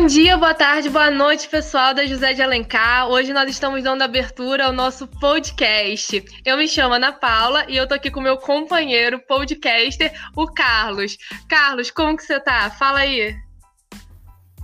Bom dia, boa tarde, boa noite, pessoal da José de Alencar. Hoje nós estamos dando abertura ao nosso podcast. Eu me chamo Ana Paula e eu tô aqui com meu companheiro podcaster, o Carlos. Carlos, como que você tá? Fala aí.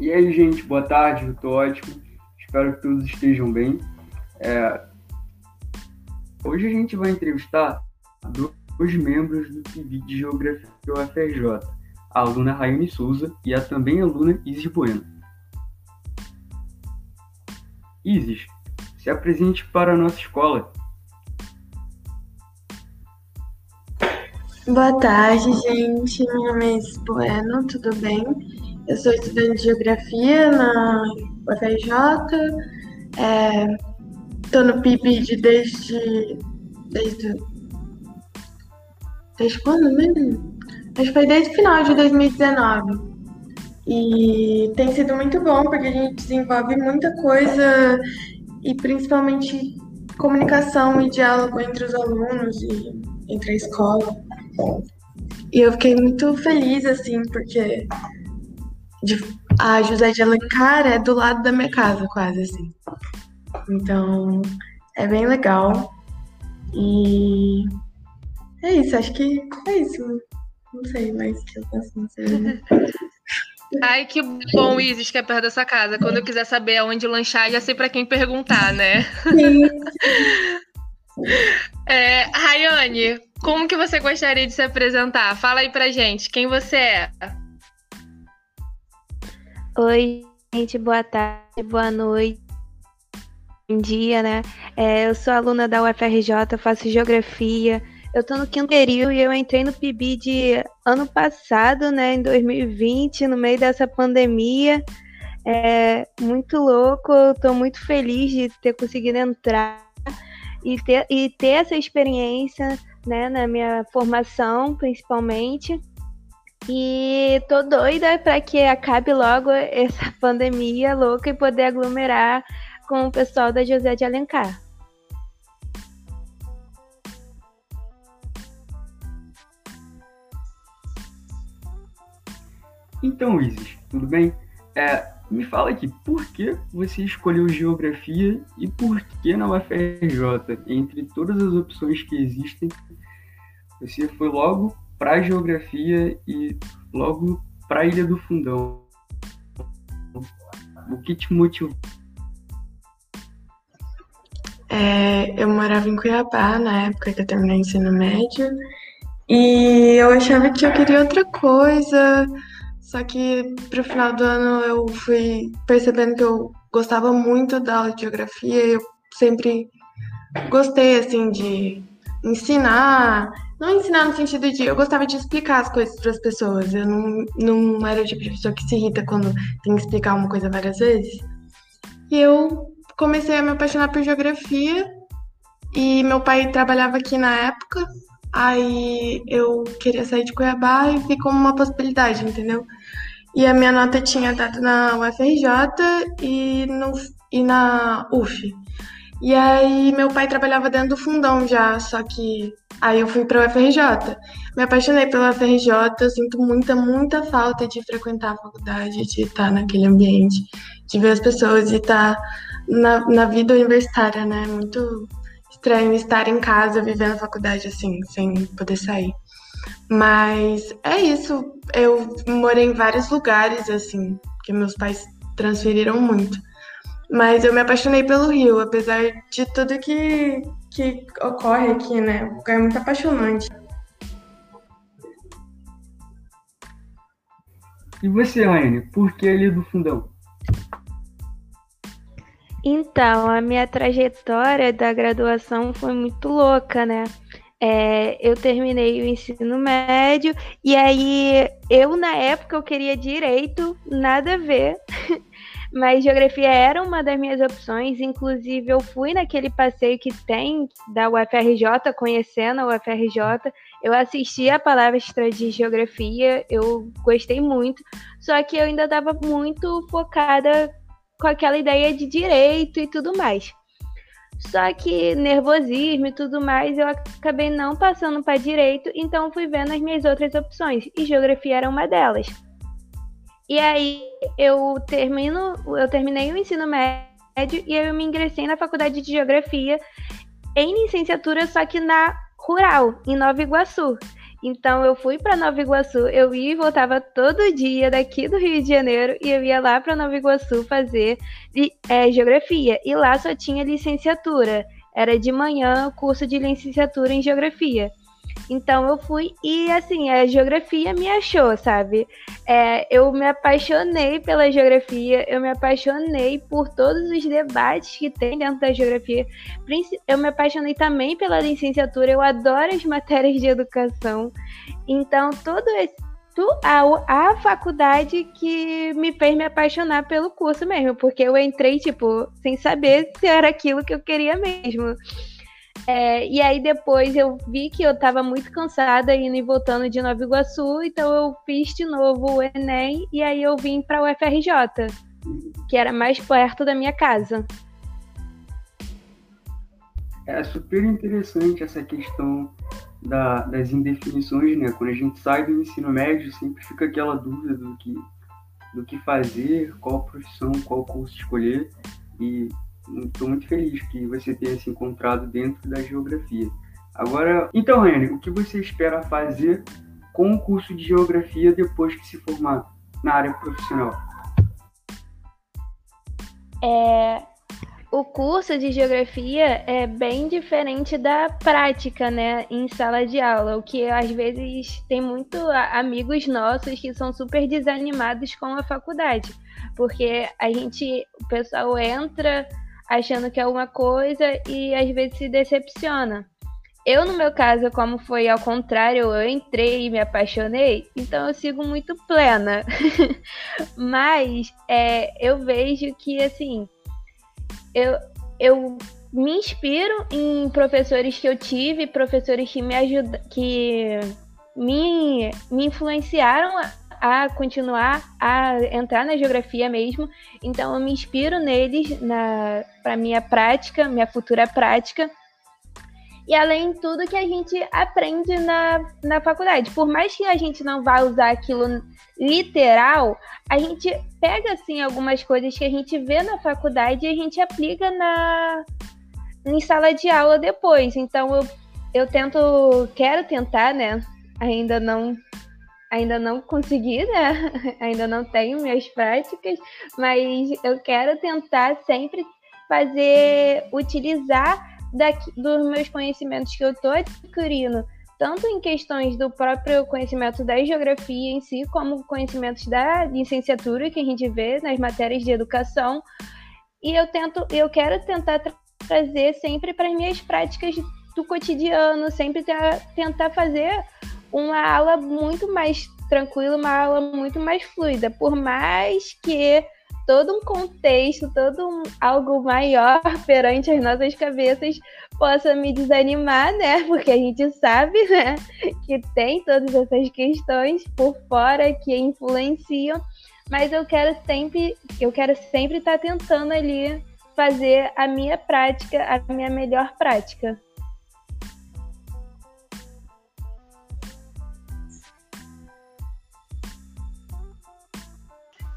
E aí, gente, boa tarde, eu tô ótimo. Espero que todos estejam bem. É... Hoje a gente vai entrevistar dois membros do PIB de Geografia UFRJ, a aluna Rayane Souza e a também aluna Isis Bueno. Isis, se apresente para a nossa escola. Boa tarde, gente. Meu nome é Isis Bueno, tudo bem? Eu sou estudante de Geografia na UFRJ. Estou é, no PIB desde, desde. Desde quando mesmo? Acho que foi desde o final de 2019. E tem sido muito bom, porque a gente desenvolve muita coisa e principalmente comunicação e diálogo entre os alunos e entre a escola. E eu fiquei muito feliz, assim, porque a José de Alencar é do lado da minha casa, quase, assim. Então, é bem legal. E é isso, acho que é isso. Não sei mais o que eu posso dizer. Ai, que bom, Isis, que é perto dessa casa. Quando eu quiser saber aonde lanchar, já sei para quem perguntar, né? Sim. É, Rayane, como que você gostaria de se apresentar? Fala aí pra gente, quem você é? Oi, gente, boa tarde, boa noite, bom dia, né? É, eu sou aluna da UFRJ, faço geografia, eu tô no quinto período e eu entrei no PIB de ano passado, né, em 2020, no meio dessa pandemia. É muito louco, eu tô muito feliz de ter conseguido entrar e ter, e ter essa experiência, né, na minha formação, principalmente. E tô doida para que acabe logo essa pandemia louca e poder aglomerar com o pessoal da José de Alencar. Então, Isis, tudo bem? É, me fala aqui, por que você escolheu geografia e por que na UFRJ? Entre todas as opções que existem, você foi logo para a geografia e logo para a Ilha do Fundão. O que te motivou? É, eu morava em Cuiabá na época que eu terminei o ensino médio e eu achava que eu queria outra coisa só que pro final do ano eu fui percebendo que eu gostava muito da aula de geografia, eu sempre gostei assim de ensinar, não ensinar no sentido de eu gostava de explicar as coisas para as pessoas. Eu não, não era o tipo de pessoa que se irrita quando tem que explicar uma coisa várias vezes. E eu comecei a me apaixonar por geografia e meu pai trabalhava aqui na época Aí eu queria sair de Cuiabá e vi como uma possibilidade, entendeu? E a minha nota tinha dado na UFRJ e, no, e na UF. E aí meu pai trabalhava dentro do fundão já, só que aí eu fui para a UFRJ. Me apaixonei pela UFRJ, eu sinto muita, muita falta de frequentar a faculdade, de estar naquele ambiente, de ver as pessoas e estar na, na vida universitária, né? Muito estranho estar em casa vivendo a faculdade assim, sem poder sair. Mas é isso. Eu morei em vários lugares, assim, que meus pais transferiram muito. Mas eu me apaixonei pelo Rio, apesar de tudo que, que ocorre aqui, né? O lugar é muito apaixonante. E você, Raine, por que ali do fundão? Então, a minha trajetória da graduação foi muito louca, né? É, eu terminei o ensino médio e aí eu na época eu queria direito, nada a ver, mas geografia era uma das minhas opções. Inclusive eu fui naquele passeio que tem da UFRJ, conhecendo a UFRJ, eu assisti a palestra de geografia, eu gostei muito, só que eu ainda estava muito focada com aquela ideia de direito e tudo mais. Só que nervosismo e tudo mais, eu acabei não passando para direito, então fui vendo as minhas outras opções, e geografia era uma delas. E aí eu termino, eu terminei o ensino médio e eu me ingressei na faculdade de geografia em licenciatura, só que na rural, em Nova Iguaçu. Então eu fui para Nova Iguaçu, eu ia e voltava todo dia daqui do Rio de Janeiro e eu ia lá para Nova Iguaçu fazer é, geografia. E lá só tinha licenciatura. Era de manhã curso de licenciatura em geografia. Então eu fui e assim, a geografia me achou, sabe? É, eu me apaixonei pela geografia, eu me apaixonei por todos os debates que tem dentro da geografia. Eu me apaixonei também pela licenciatura, eu adoro as matérias de educação. Então, todo esse a, a faculdade que me fez me apaixonar pelo curso mesmo, porque eu entrei, tipo, sem saber se era aquilo que eu queria mesmo. É, e aí depois eu vi que eu estava muito cansada indo e voltando de Nova Iguaçu, então eu fiz de novo o Enem e aí eu vim para o UFRJ, que era mais perto da minha casa. É super interessante essa questão da, das indefinições, né? Quando a gente sai do ensino médio, sempre fica aquela dúvida do que, do que fazer, qual profissão, qual curso escolher. E estou muito feliz que você tenha se encontrado dentro da geografia. Agora, então, Rani, o que você espera fazer com o curso de geografia depois que se formar na área profissional? É, o curso de geografia é bem diferente da prática, né, em sala de aula, o que às vezes tem muito amigos nossos que são super desanimados com a faculdade, porque a gente, o pessoal entra achando que é uma coisa e às vezes se decepciona. Eu, no meu caso, como foi ao contrário, eu entrei e me apaixonei, então eu sigo muito plena. Mas é, eu vejo que, assim, eu, eu me inspiro em professores que eu tive, professores que me ajudam, que me, me influenciaram a continuar a entrar na geografia mesmo. Então eu me inspiro neles na para minha prática, minha futura prática. E além de tudo que a gente aprende na, na faculdade. Por mais que a gente não vá usar aquilo literal, a gente pega assim algumas coisas que a gente vê na faculdade e a gente aplica na em sala de aula depois. Então eu, eu tento, quero tentar, né? Ainda não ainda não consegui, né? ainda não tenho minhas práticas, mas eu quero tentar sempre fazer, utilizar daqui, dos meus conhecimentos que eu estou adquirindo, tanto em questões do próprio conhecimento da geografia em si, como conhecimentos da licenciatura que a gente vê nas matérias de educação. E eu tento, eu quero tentar tra trazer sempre para as minhas práticas do cotidiano, sempre tentar fazer uma aula muito mais tranquila, uma aula muito mais fluida, por mais que todo um contexto, todo um, algo maior perante as nossas cabeças possa me desanimar, né? Porque a gente sabe, né, que tem todas essas questões por fora que influenciam, mas eu quero sempre, eu quero sempre estar tentando ali fazer a minha prática, a minha melhor prática.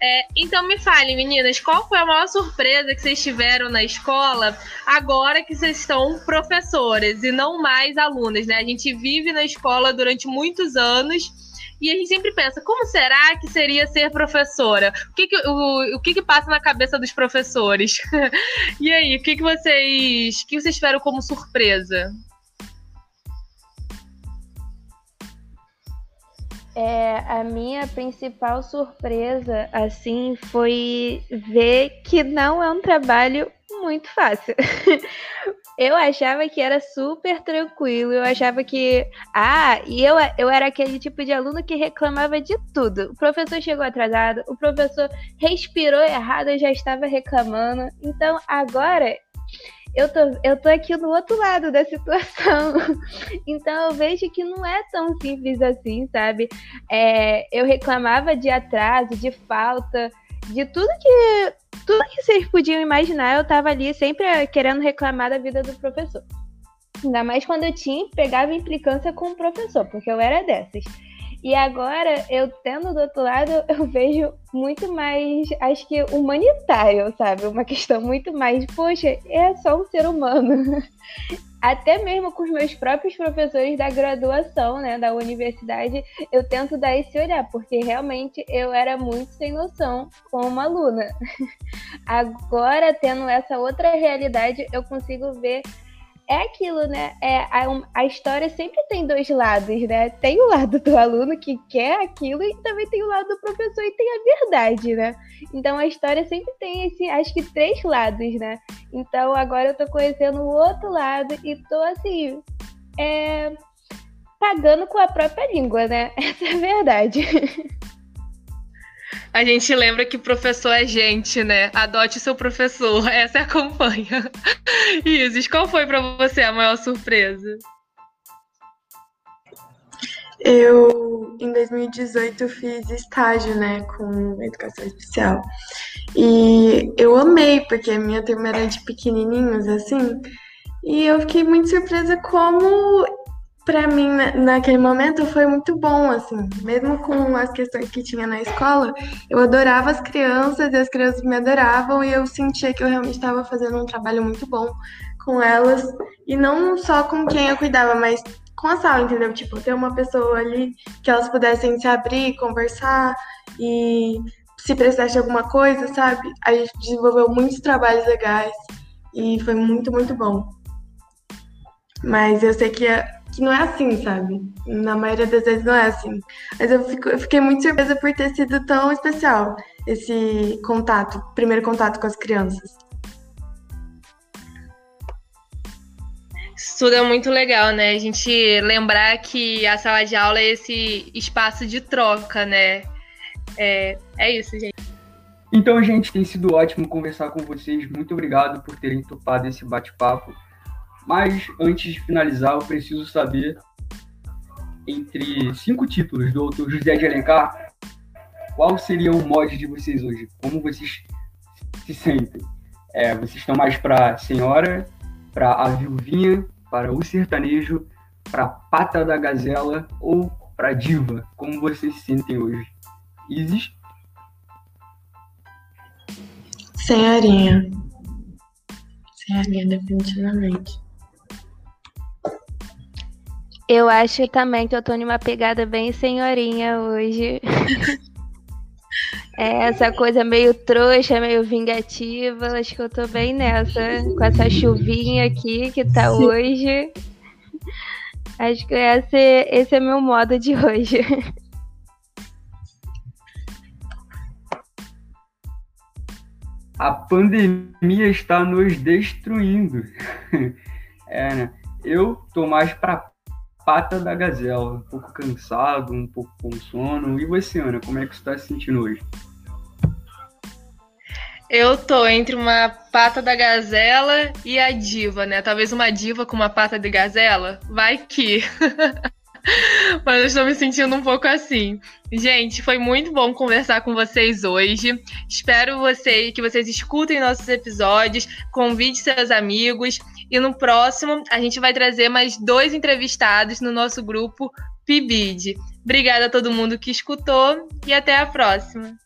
É, então me fale, meninas, qual foi a maior surpresa que vocês tiveram na escola agora que vocês estão professoras e não mais alunas, né? A gente vive na escola durante muitos anos e a gente sempre pensa, como será que seria ser professora? O que, que o, o que, que passa na cabeça dos professores? e aí, o que, que vocês. O que vocês tiveram como surpresa? É, a minha principal surpresa, assim, foi ver que não é um trabalho muito fácil. eu achava que era super tranquilo, eu achava que. Ah, e eu, eu era aquele tipo de aluno que reclamava de tudo. O professor chegou atrasado, o professor respirou errado, eu já estava reclamando. Então agora eu tô, eu tô aqui no outro lado da situação. Então eu vejo que não é tão simples assim, sabe? É, eu reclamava de atraso, de falta, de tudo que tudo que vocês podiam imaginar, eu tava ali sempre querendo reclamar da vida do professor. Ainda mais quando eu tinha, pegava implicância com o professor, porque eu era dessas. E agora, eu tendo do outro lado, eu vejo muito mais, acho que humanitário, sabe? Uma questão muito mais, poxa, é só um ser humano. Até mesmo com os meus próprios professores da graduação, né, da universidade, eu tento dar esse olhar, porque realmente eu era muito sem noção como aluna. Agora, tendo essa outra realidade, eu consigo ver é aquilo, né? É, a, a, história sempre tem dois lados, né? Tem o lado do aluno que quer aquilo e também tem o lado do professor e tem a verdade, né? Então a história sempre tem esse, acho que três lados, né? Então agora eu tô conhecendo o outro lado e tô assim, é, pagando com a própria língua, né? Essa é a verdade. A gente lembra que professor é gente, né? Adote seu professor. Essa é a campanha. Isis, qual foi para você a maior surpresa? Eu, em 2018, fiz estágio, né, com educação especial. E eu amei, porque a minha turma era de pequenininhos, assim. E eu fiquei muito surpresa como para mim, naquele momento, foi muito bom, assim. Mesmo com as questões que tinha na escola, eu adorava as crianças e as crianças me adoravam e eu sentia que eu realmente estava fazendo um trabalho muito bom com elas. E não só com quem eu cuidava, mas com a sala, entendeu? Tipo, ter uma pessoa ali que elas pudessem se abrir, conversar e se precisasse de alguma coisa, sabe? A gente desenvolveu muitos trabalhos legais e foi muito, muito bom. Mas eu sei que que não é assim, sabe? Na maioria das vezes não é assim. Mas eu, fico, eu fiquei muito surpresa por ter sido tão especial esse contato, primeiro contato com as crianças. Isso tudo é muito legal, né? A gente lembrar que a sala de aula é esse espaço de troca, né? É, é isso, gente. Então, gente, tem sido ótimo conversar com vocês. Muito obrigado por terem topado esse bate-papo. Mas antes de finalizar, eu preciso saber entre cinco títulos do autor José de Alencar, qual seria o mod de vocês hoje? Como vocês se sentem? É, vocês estão mais para senhora, para a viuvinha, para o sertanejo, para pata da gazela ou para diva? Como vocês se sentem hoje? Isis? Senhorinha. Senhorinha, definitivamente. Eu acho também que eu tô numa pegada bem senhorinha hoje. é essa coisa meio trouxa, meio vingativa. Acho que eu tô bem nessa. Com essa chuvinha aqui que tá Sim. hoje. Acho que esse, esse é meu modo de hoje. A pandemia está nos destruindo. É, né? Eu tô mais para pata da gazela, um pouco cansado, um pouco com sono. E você, Ana, como é que você está se sentindo hoje? Eu tô entre uma pata da gazela e a diva, né? Talvez uma diva com uma pata de gazela. Vai que. Mas eu estou me sentindo um pouco assim. Gente, foi muito bom conversar com vocês hoje. Espero você, que vocês escutem nossos episódios, convide seus amigos. E no próximo, a gente vai trazer mais dois entrevistados no nosso grupo PIBID. Obrigada a todo mundo que escutou e até a próxima.